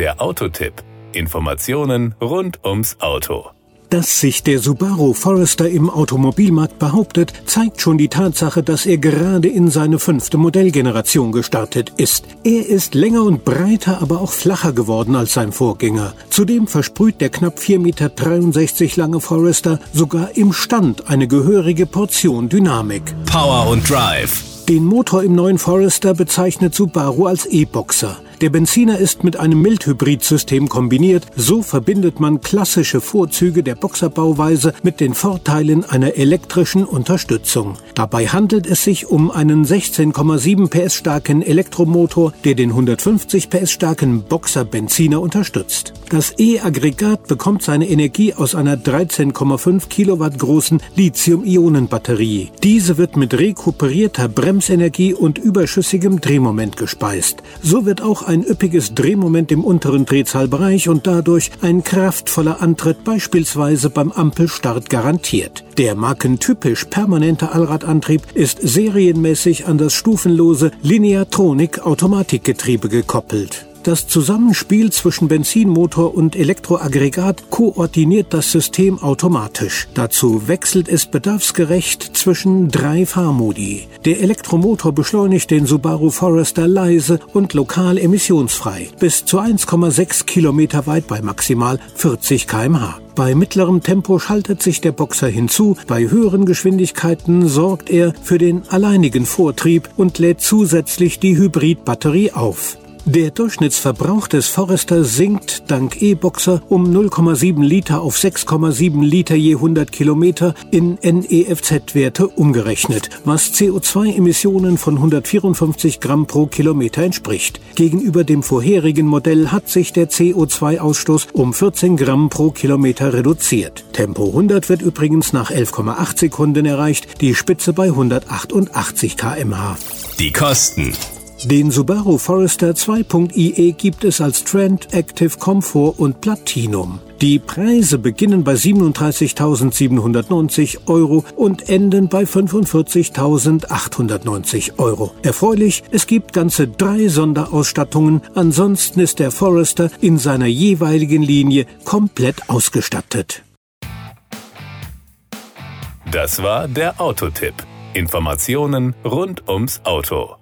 Der Autotipp. Informationen rund ums Auto. Dass sich der Subaru Forester im Automobilmarkt behauptet, zeigt schon die Tatsache, dass er gerade in seine fünfte Modellgeneration gestartet ist. Er ist länger und breiter, aber auch flacher geworden als sein Vorgänger. Zudem versprüht der knapp 4,63 Meter lange Forester sogar im Stand eine gehörige Portion Dynamik. Power und Drive. Den Motor im neuen Forester bezeichnet Subaru als E-Boxer. Der Benziner ist mit einem Mildhybrid-System kombiniert. So verbindet man klassische Vorzüge der Boxerbauweise mit den Vorteilen einer elektrischen Unterstützung. Dabei handelt es sich um einen 16,7 PS starken Elektromotor, der den 150 PS starken Boxer-Benziner unterstützt. Das E-Aggregat bekommt seine Energie aus einer 13,5 Kilowatt großen Lithium-Ionen-Batterie. Diese wird mit rekuperierter Bremsenergie und überschüssigem Drehmoment gespeist. So wird auch ein üppiges Drehmoment im unteren Drehzahlbereich und dadurch ein kraftvoller Antritt beispielsweise beim Ampelstart garantiert. Der markentypisch permanente Allradantrieb ist serienmäßig an das stufenlose Lineatronik Automatikgetriebe gekoppelt. Das Zusammenspiel zwischen Benzinmotor und Elektroaggregat koordiniert das System automatisch. Dazu wechselt es bedarfsgerecht zwischen drei Fahrmodi. Der Elektromotor beschleunigt den Subaru Forester leise und lokal emissionsfrei, bis zu 1,6 Kilometer weit bei maximal 40 kmh. Bei mittlerem Tempo schaltet sich der Boxer hinzu, bei höheren Geschwindigkeiten sorgt er für den alleinigen Vortrieb und lädt zusätzlich die Hybridbatterie auf. Der Durchschnittsverbrauch des Forester sinkt dank E-Boxer um 0,7 Liter auf 6,7 Liter je 100 Kilometer in NEFZ-Werte umgerechnet, was CO2-Emissionen von 154 Gramm pro Kilometer entspricht. Gegenüber dem vorherigen Modell hat sich der CO2-Ausstoß um 14 Gramm pro Kilometer reduziert. Tempo 100 wird übrigens nach 11,8 Sekunden erreicht, die Spitze bei 188 kmh. Die Kosten. Den Subaru Forester 2.IE gibt es als Trend, Active Comfort und Platinum. Die Preise beginnen bei 37.790 Euro und enden bei 45.890 Euro. Erfreulich, es gibt ganze drei Sonderausstattungen, ansonsten ist der Forester in seiner jeweiligen Linie komplett ausgestattet. Das war der Autotipp. Informationen rund ums Auto.